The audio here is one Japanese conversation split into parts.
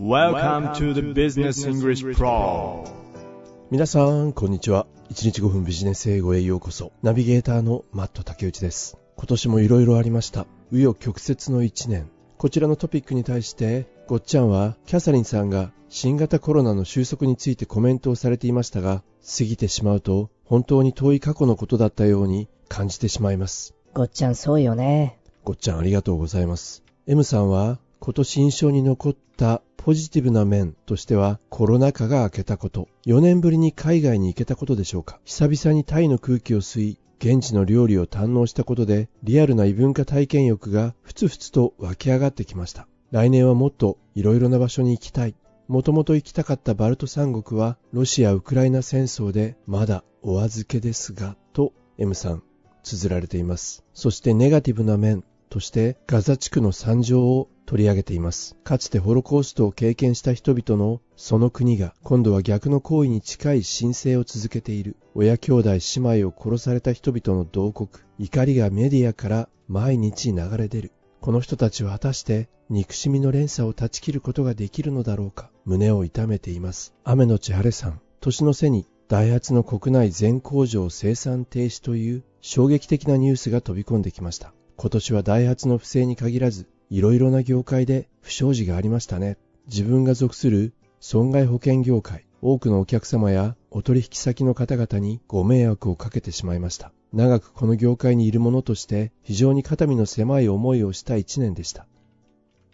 Welcome to the Business English Pro 皆さん、こんにちは。1日5分ビジネス英語へようこそ。ナビゲーターのマット竹内です。今年も色々ありました。紆余曲折の1年。こちらのトピックに対して、ごっちゃんはキャサリンさんが新型コロナの収束についてコメントをされていましたが、過ぎてしまうと本当に遠い過去のことだったように感じてしまいます。ごっちゃんそうよね。ごっちゃんありがとうございます。M さんは今年印象に残ったポジティブな面としてはコロナ禍が明けたこと、4年ぶりに海外に行けたことでしょうか。久々にタイの空気を吸い、現地の料理を堪能したことでリアルな異文化体験欲がふつふつと湧き上がってきました。来年はもっといろいろな場所に行きたい。もともと行きたかったバルト三国はロシア・ウクライナ戦争でまだお預けですが、と M さん、綴られています。そしてネガティブな面としてガザ地区の惨状を取り上げています。かつてホロコーストを経験した人々のその国が今度は逆の行為に近い申請を続けている。親兄弟姉妹を殺された人々の同国。怒りがメディアから毎日流れ出る。この人たちは果たして憎しみの連鎖を断ち切ることができるのだろうか。胸を痛めています。雨のち晴れさん。年の瀬にダイハツの国内全工場生産停止という衝撃的なニュースが飛び込んできました。今年はダイハツの不正に限らずいろいろな業界で不祥事がありましたね。自分が属する損害保険業界、多くのお客様やお取引先の方々にご迷惑をかけてしまいました。長くこの業界にいる者として非常に肩身の狭い思いをした一年でした。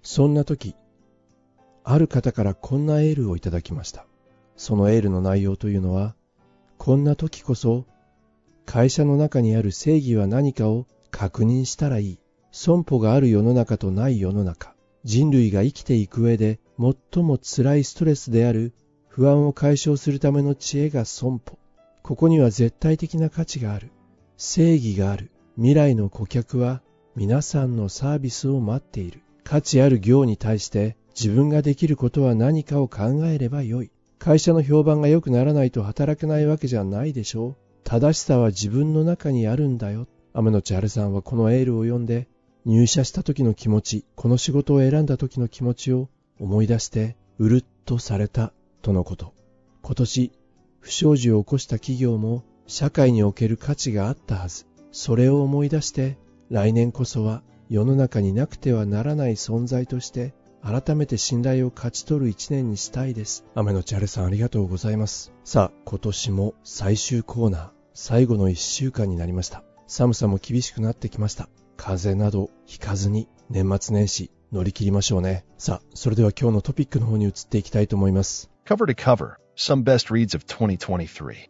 そんな時、ある方からこんなエールをいただきました。そのエールの内容というのは、こんな時こそ会社の中にある正義は何かを確認したらいい。損保がある世の中とない世の中、人類が生きていく上で最も辛いストレスである不安を解消するための知恵が損保。ここには絶対的な価値がある。正義がある。未来の顧客は皆さんのサービスを待っている。価値ある業に対して自分ができることは何かを考えればよい。会社の評判が良くならないと働けないわけじゃないでしょう。正しさは自分の中にあるんだよ。天野千春さんはこのエールを読んで入社した時の気持ち、この仕事を選んだ時の気持ちを思い出して、うるっとされたとのこと。今年、不祥事を起こした企業も社会における価値があったはず。それを思い出して、来年こそは世の中になくてはならない存在として、改めて信頼を勝ち取る一年にしたいです。雨のチャレさんありがとうございます。さあ、今年も最終コーナー、最後の一週間になりました。寒さも厳しくなってきました。風邪などひかずに年末年始乗り切りましょうね。さあ、それでは今日のトピックの方に移っていきたいと思います。Cover to cover, some best reads of 2023.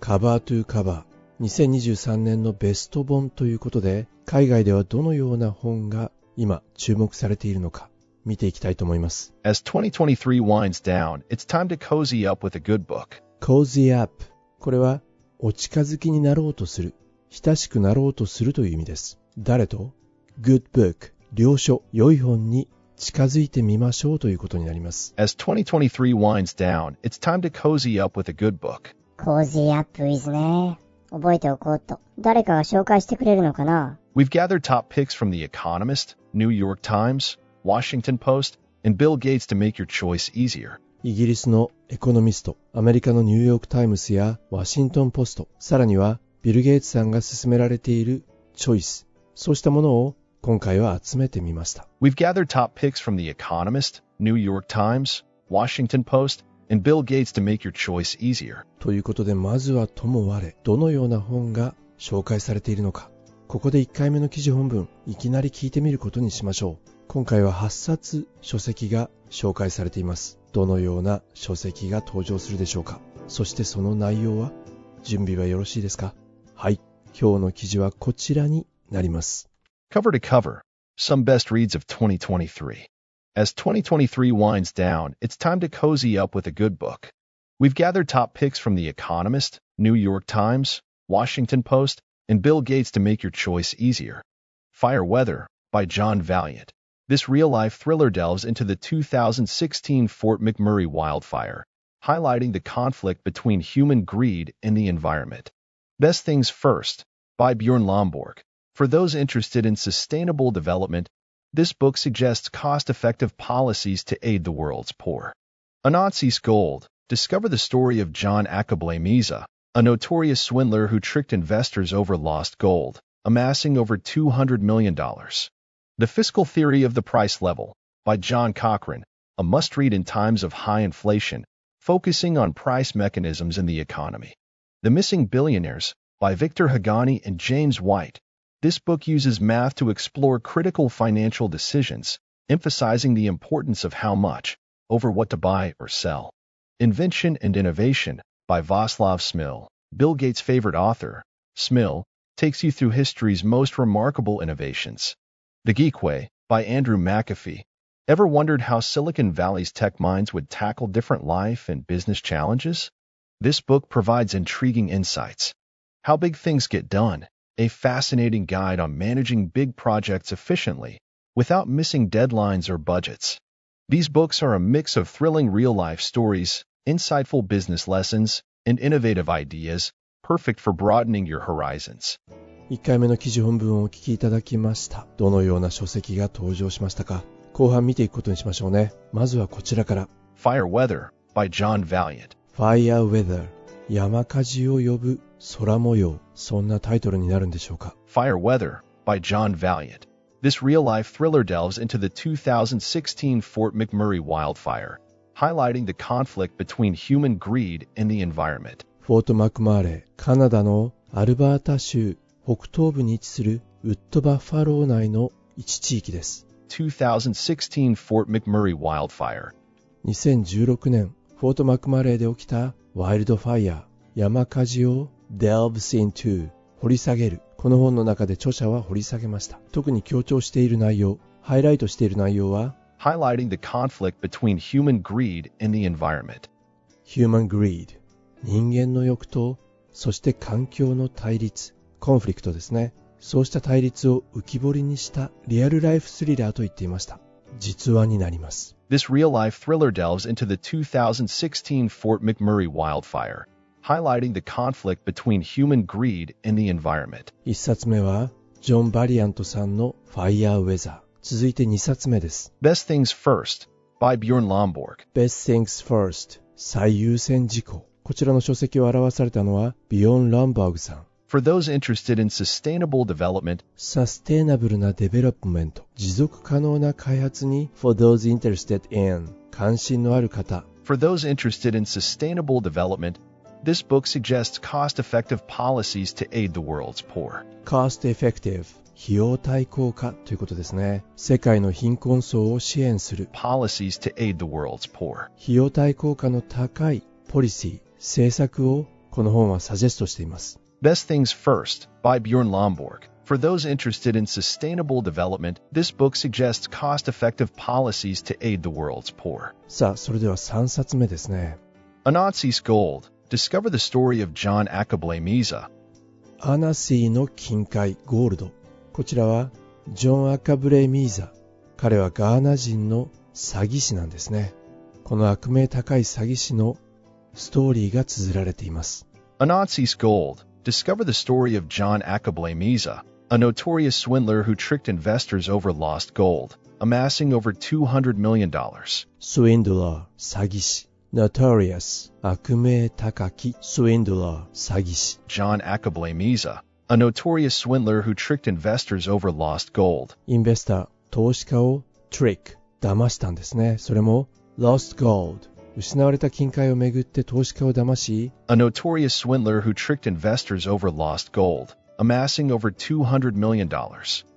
カバートゥーカバー。2023年のベスト本ということで、海外ではどのような本が今注目されているのか見ていきたいと思います。As 2023 winds down, it's time to cozy up with a good book. cozy up これはお近づきになろうとする、親しくなろうとするという意味です。誰と ?good book 良書、良い本に近づいてみましょうということになります。As 2023 winds down, it's time to cozy up with a good book. cozy up is ね。覚えておこうと。誰かが紹介してくれるのかな We've gathered top picks from The Economist, New York Times, Washington Post, and Bill Gates to make your choice easier. イギリスのエコノミスト、アメリカのニューヨークタイムスやワシントンポスト、さらにはビル・ゲイツさんが勧められているチョイス、そうしたものを今回は集めてみました。We've gathered top picks from The Economist, New York Times, Washington Post, and Bill Gates to make your choice easier. ということで、まずはとも我、どのような本が紹介されているのか。ここで1回目の記事本文、いきなり聞いてみることにしましょう。今回は8冊書籍が紹介されています。どのような書籍が登場するでしょうか。そしてその内容は準備はよろしいですか？はい。今日の記事はこちらになります。Cover to cover, some best reads of 2023. As 2023 winds down, it's time to cozy up with a good book. We've gathered top picks from The Economist, New York Times, Washington Post, and Bill Gates to make your choice easier. Fire Weather by John Valiant. This real-life thriller delves into the 2016 Fort McMurray wildfire, highlighting the conflict between human greed and the environment. Best Things First by Bjorn Lomborg. For those interested in sustainable development, this book suggests cost effective policies to aid the world's poor. Anonsis Gold Discover the story of John Akable Miza, a notorious swindler who tricked investors over lost gold, amassing over $200 million. The Fiscal Theory of the Price Level by John Cochrane, a must read in times of high inflation, focusing on price mechanisms in the economy. The Missing Billionaires by Victor Hagani and James White. This book uses math to explore critical financial decisions, emphasizing the importance of how much, over what to buy or sell. Invention and Innovation by Václav Smil. Bill Gates' favorite author, Smil, takes you through history's most remarkable innovations. The Geek Way by Andrew McAfee. Ever wondered how Silicon Valley's tech minds would tackle different life and business challenges? This book provides intriguing insights. How Big Things Get Done, a fascinating guide on managing big projects efficiently without missing deadlines or budgets. These books are a mix of thrilling real life stories, insightful business lessons, and innovative ideas, perfect for broadening your horizons. 1回目の記事本文をお聞きいただきました。どのような書籍が登場しましたか後半見ていくことにしましょうね。まずはこちらから。 Fire Weather by John Valiant. Fire Weather 山火事を呼ぶ 空模様そんなタイトルになるんでしょうか Fire Weather by John Valiant. This real life thriller delves into the 2016 Fort McMurray wildfire, highlighting the conflict between human greed and the environment. フォートマクマーレーカナダのアルバータ州北東部に位置するウッドバッファロー内の一地域です2016 Fort McMurray wildfire. 2016年フォートマクマーレーで起きたワイルドファイヤー山火事を delves into 掘り下げるこの本の中で著者は掘り下げました特に強調している内容ハイライトしている内容は highlighting the conflict between human greed and the environment. human greed 人間の欲とそして環境の対立コンフリクトですねそうした対立を浮き彫りにしたリアルライフスリラーと言っていました実話になります This real life thriller delves into the 2016 Fort McMurray wildfire, highlighting the conflict between human greed and the environment. 一冊目はジョン・バリアントさんの Fire Weather 続いて2冊目です Best Things First by Bjorn Lomborg. Best Things First 最優先事項こちらの書籍を表されたのはビヨン・ランバーグさん For those interested in sustainable development, サステイナブルなデベロップメント持続可能な開発に For those interested in 関心のある方 for those interested in sustainable development, this book suggests cost-effective policies to aid the world's poor. Cost Effective 費用対効果ということですね世界の貧困層を支援する Policies to aid the world's poor. 費用対効果の高いポリシー政策をこの本はサジェストしています Best Things First by Bjorn Lomborg. For those interested in sustainable development, this book suggests cost-effective policies to aid the world's poor. さあそれでは3冊目ですね Anonsis Gold. Discover the story of John Akable Miza. アナシーの金塊ゴールドこちらはジョン・アカブレイ・ミーザ彼はガーナ人の詐欺師なんですねこの悪名高い詐欺師のストーリーが綴られています Anonsis Gold. Discover the story of John Akable Miza, a notorious swindler who tricked investors over lost gold, amassing over $200 million. スウィンドラー詐欺師 Notorious 悪名高きスウィンドラー詐欺師 John Akable Miza, a notorious swindler who tricked investors over lost gold, インベスター投資家を trick 騙したんですねそれも lost gold 失われた金塊をめぐって投資家を騙し a notorious swindler who tricked investors over lost gold, amassing over $200 million.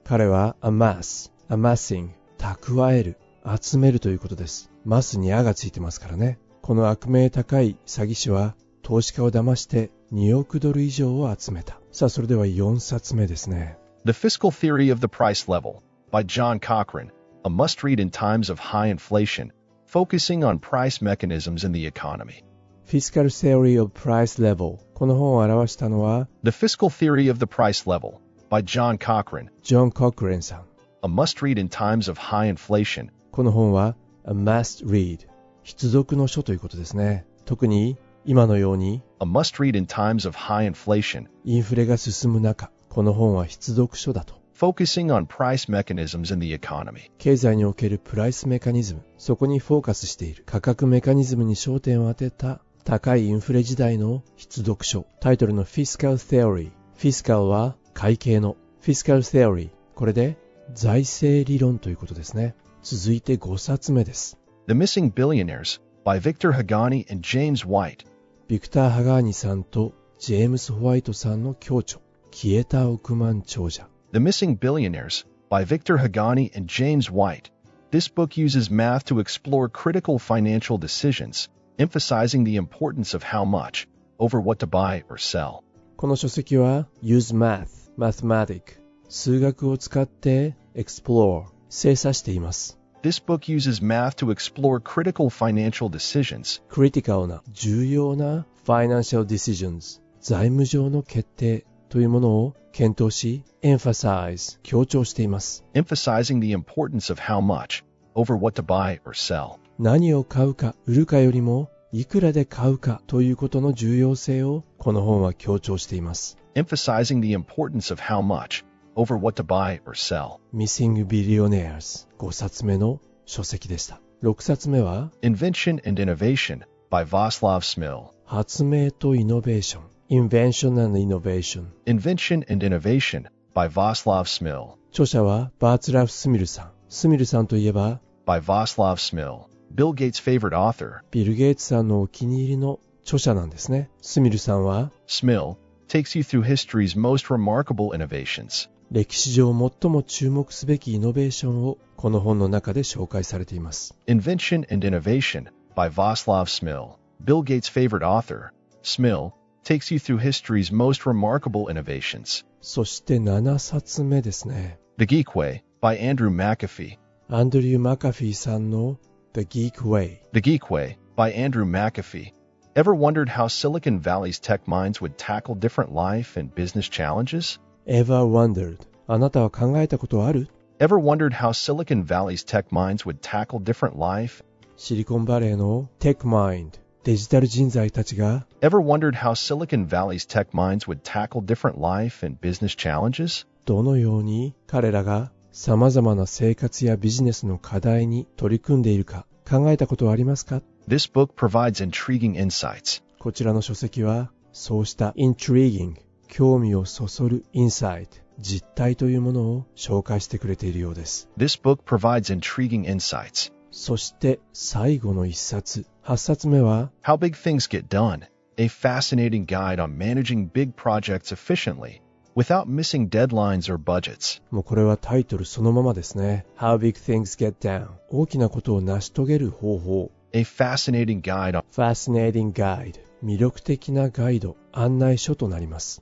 彼は amass, amassing, 蓄える、集めるということです。マスにあがついてますからね。この悪名高い詐欺師は投資家を騙して2億ドル以上を集めた。さあ、それでは4冊目ですね。The Fiscal Theory of the Price Level by John Cochrane, a must read in times of high inflation, focusing on price mechanisms in the economy. Fiscal Theory of Price Level この本を表したのは The Fiscal Theory of the Price Level by John Cochrane, ジョン・コクレンさん。a must read in times of high inflation, この本は A Must Read 必読の書ということですね。特に今のように a must read in times of high inflation, インフレが進む中、この本は必読書だと。focusing on price mechanisms in the economy. 経済におけるプライスメカニズム、そこにフォーカスしている価格メカニズムに焦点を当てた高いインフレ時代の必読書。タイトルの Fiscal Theory。フィスカルは会計の Fiscal Theory。これで財政理論ということですね。続いて5冊目です。The Missing Billionaires by Victor Hagani and James White. ビクター・ハガーニさんとジェームス・ホワイトさんの共著。消えた億万長者。 The Missing Billionaires by Victor Hagani and James White. This book uses math to explore critical financial decisions, emphasizing the importance of how much, over what to buy or sell. この書籍は Use Math, Mathematic 数学を使って Explore 精査しています。 This book uses math to explore critical financial decisions, クリティカルな重要な Financial Decisions 財務上の決定というものを検討し Emphasize 強調しています。 emphasizing the importance of how much, over what to buy or sell. 何を買うか売るかよりもいくらで買うかということの重要性をこの本は強調しています。 emphasizing the importance of how much, over what to buy or sell. Missing Billionaires 5冊目の書籍でした。6冊目は Invention and Innovation by Václav Smil. 発明とイノベーション Invention and Innovation Invention and Innovation by Václav Smil. 著者はバーツラフ・スミルさん。スミルさんといえば By Václav Smil. Bill Gates' favorite author. ビル・ゲイツさんのお気に入りの著者なんですね。スミルさんは Smil takes you through history's most remarkable innovations. 歴史上最も注目すべきイノベーションをこの本の中で紹介されています。Invention and Innovation by Václav Smil. Bill Gates' favorite author. Smil takes you through history's most remarkable innovations. そして7冊目ですね。The Geek Way by Andrew McAfee. アンドリュー・マカフィーさんの The Geek Way。The Geek Way by Andrew McAfee. Ever wondered how Silicon Valley's tech minds would tackle different life and business challenges? Ever wondered? あなたは考えたことある Ever wondered how Silicon Valley's tech minds would tackle different life? シリコンバレーの Tech Mind デジタル人材たちが Ever wondered how Silicon Valley's tech minds would tackle different life and business challenges? どのように彼らが様々な生活やビジネスの課題に取り組んでいるか考えたことはありますか This book provides intriguing insights. こちらの書籍はそうした intriguing 興味をそそる insight 実態というものを紹介してくれているようです This book provides intriguing insights. そして最後の一冊8冊目は How Big Things Get Done, a fascinating guide on managing big projects efficiently without missing deadlines or budgets. もうこれはタイトルそのままですね How Big Things Get Down 大きなことを成し遂げる方法 A fascinating guide on Fascinating Guide 魅力的なガイド、案内書となります。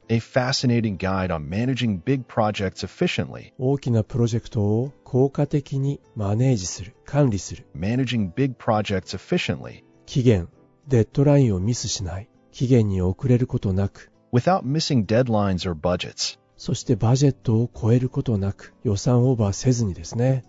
大きなプロジェクトを効果的にマネージする、管理する。期限、デッドラインをミスしない。期限に遅れることなく。そしてバジェットを超えることなく予算オーバーせずにですね。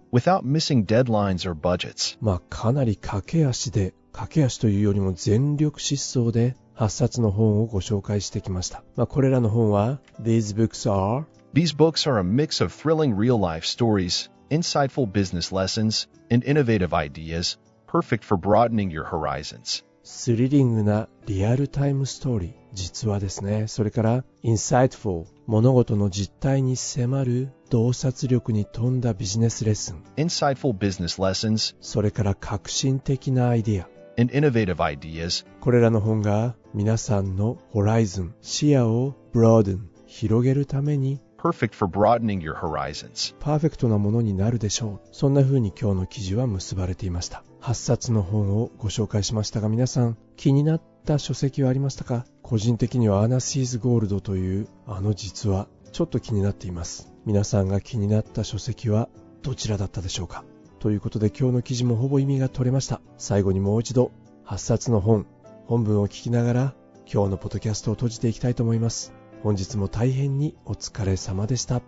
まあかなり駆け足で、駆け足というよりも全力疾走で8冊の本をご紹介してきました、まあ、これらの本は These books are These books are a mix of thrilling real life stories, insightful business lessons, and innovative ideas, perfect for broadening your horizons. スリリングなリアルタイムストーリー実話ですねそれから insightful 物事の実態に迫る洞察力に富んだビジネスレッスン Insightful business lessons それから革新的なアイデア and innovative ideas. これらの本が皆さんのホライズン視野を broaden 広げるために perfect for broadening your horizons. パーフェクトなものになるでしょう。そんな風に今日の記事は結ばれていました。8冊の本をご紹介しましたが皆さん気になった書籍はありましたか？個人的にはアナシーズゴールドというあの実話ちょっと気になっています。皆さんが気になった書籍はどちらだったでしょうか？ということで今日の記事もほぼ意味が取れました最後にもう一度8冊の本本文を聞きながら今日のポッドキャストを閉じていきたいと思います本日も大変にお疲れ様でした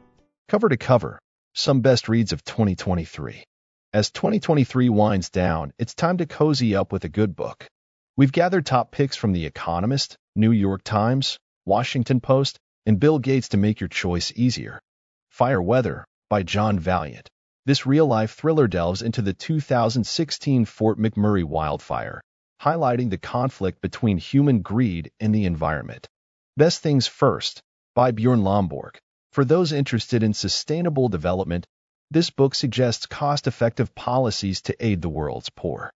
Cover to cover, some best reads of 2023. As 2023 winds down, it's time to cozy up with a good book. We've gathered top picks from The Economist, New York Times, Washington Post, and Bill Gates to make your choice easier. Fire weather, by John Valiant. This real life thriller delves into the 2016 Fort McMurray wildfire, highlighting the conflict between human greed and the environment. Best Things First by Bjorn Lomborg. For those interested in sustainable development, this book suggests cost effective policies to aid the world's poor.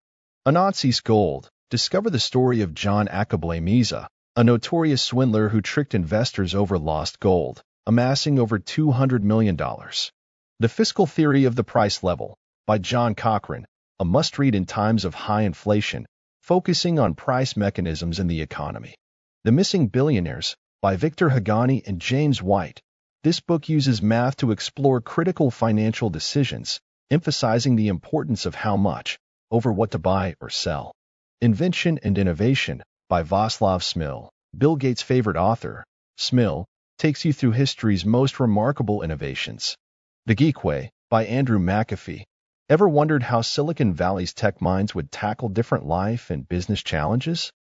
Anansis Gold. Discover the story of John Akable Miza, a notorious swindler who tricked investors over lost gold, amassing over $200 million. The Fiscal Theory of the Price Level by John Cochrane, a must read in times of high inflation, focusing on price mechanisms in the economy. The Missing Billionaires by Victor Haghani and James White. This book uses math to explore critical financial decisions, emphasizing the importance of how much, over what to buy or sell. Invention and Innovation by Václav Smil. Bill Gates' favorite author, Smil, takes you through history's most remarkable innovations. The Geek Way by Andrew McAfee. Ever wondered how Silicon Valley's tech minds would tackle different life and business challenges?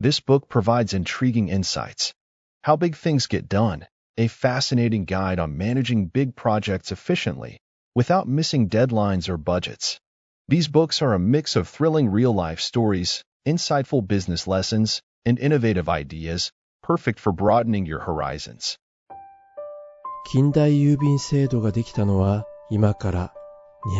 This book provides intriguing insights. How Big Things Get Done, a fascinating guide on managing big projects efficiently without missing deadlines or budgets. These books are a mix of thrilling real-life stories, insightful business lessons, and innovative ideas, perfect for broadening your horizons. 近代郵便制度ができたのは今から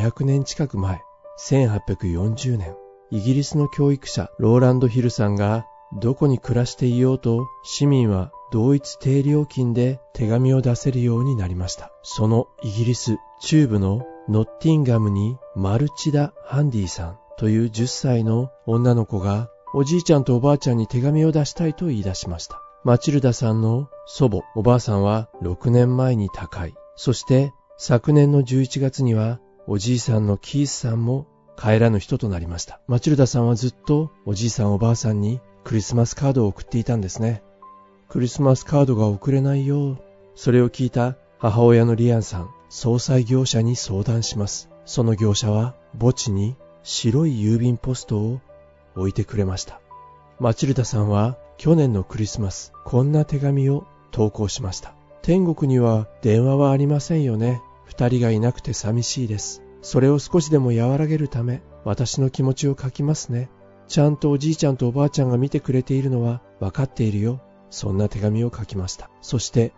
200年近く前、1840年、イギリスの教育者ローランド・ヒルさんがどこに暮らしていようと市民は同一低料金で手紙を出せるようになりました。そのイギリス中部のノッティンガムにマルチダ・ハンディさんという10歳の女の子がおじいちゃんとおばあちゃんに手紙を出したいと言い出しました。マチルダさんの祖母、おばあさんは6年前に他界。そして昨年の11月にはおじいさんのキースさんも帰らぬ人となりました。マチルダさんはずっとおじいさんおばあさんにクリスマスカードを送っていたんですね。クリスマスカードが送れないよ。それを聞いた母親のリアンさん、総裁業者に相談します。その業者は墓地に白い郵便ポストを置いてくれました。マチルダさんは去年のクリスマス、こんな手紙を投稿しました。天国には電話はありませんよね。二人がいなくて寂しいです。それを少しでも和らげるため、私の気持ちを書きますね。ちゃんとおじいちゃんとおばあちゃんが見てくれているのは分かっているよ。そんな手紙を書きました。そして、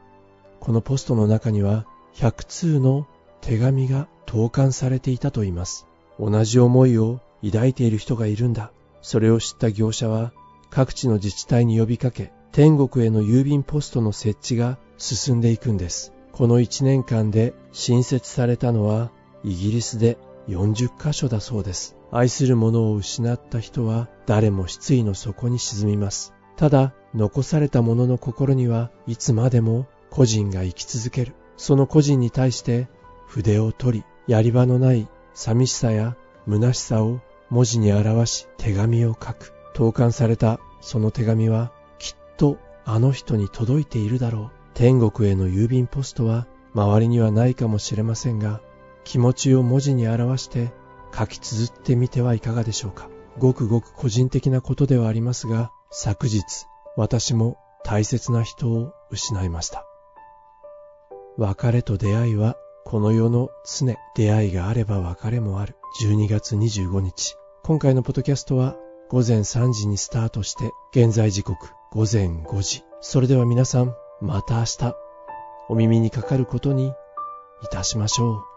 このポストの中には、100通の手紙が投函されていたと言います。同じ思いを抱いている人がいるんだ。それを知った業者は、各地の自治体に呼びかけ、天国への郵便ポストの設置が進んでいくんです。この1年間で新設されたのはイギリスで40カ所だそうです。愛する者を失った人は誰も失意の底に沈みます。ただ、残された者の心にはいつまでも個人が生き続ける。その個人に対して筆を取り、やり場のない寂しさや虚しさを文字に表し手紙を書く。投函されたその手紙はとあの人に届いているだろう。天国への郵便ポストは周りにはないかもしれませんが、気持ちを文字に表して書き綴ってみてはいかがでしょうか。ごくごく個人的なことではありますが、昨日私も大切な人を失いました。別れと出会いはこの世の常、出会いがあれば別れもある。12月25日。今回のポッドキャストは午前3時にスタートして、現在時刻午前5時。それでは皆さん、また明日、お耳にかかることにいたしましょう。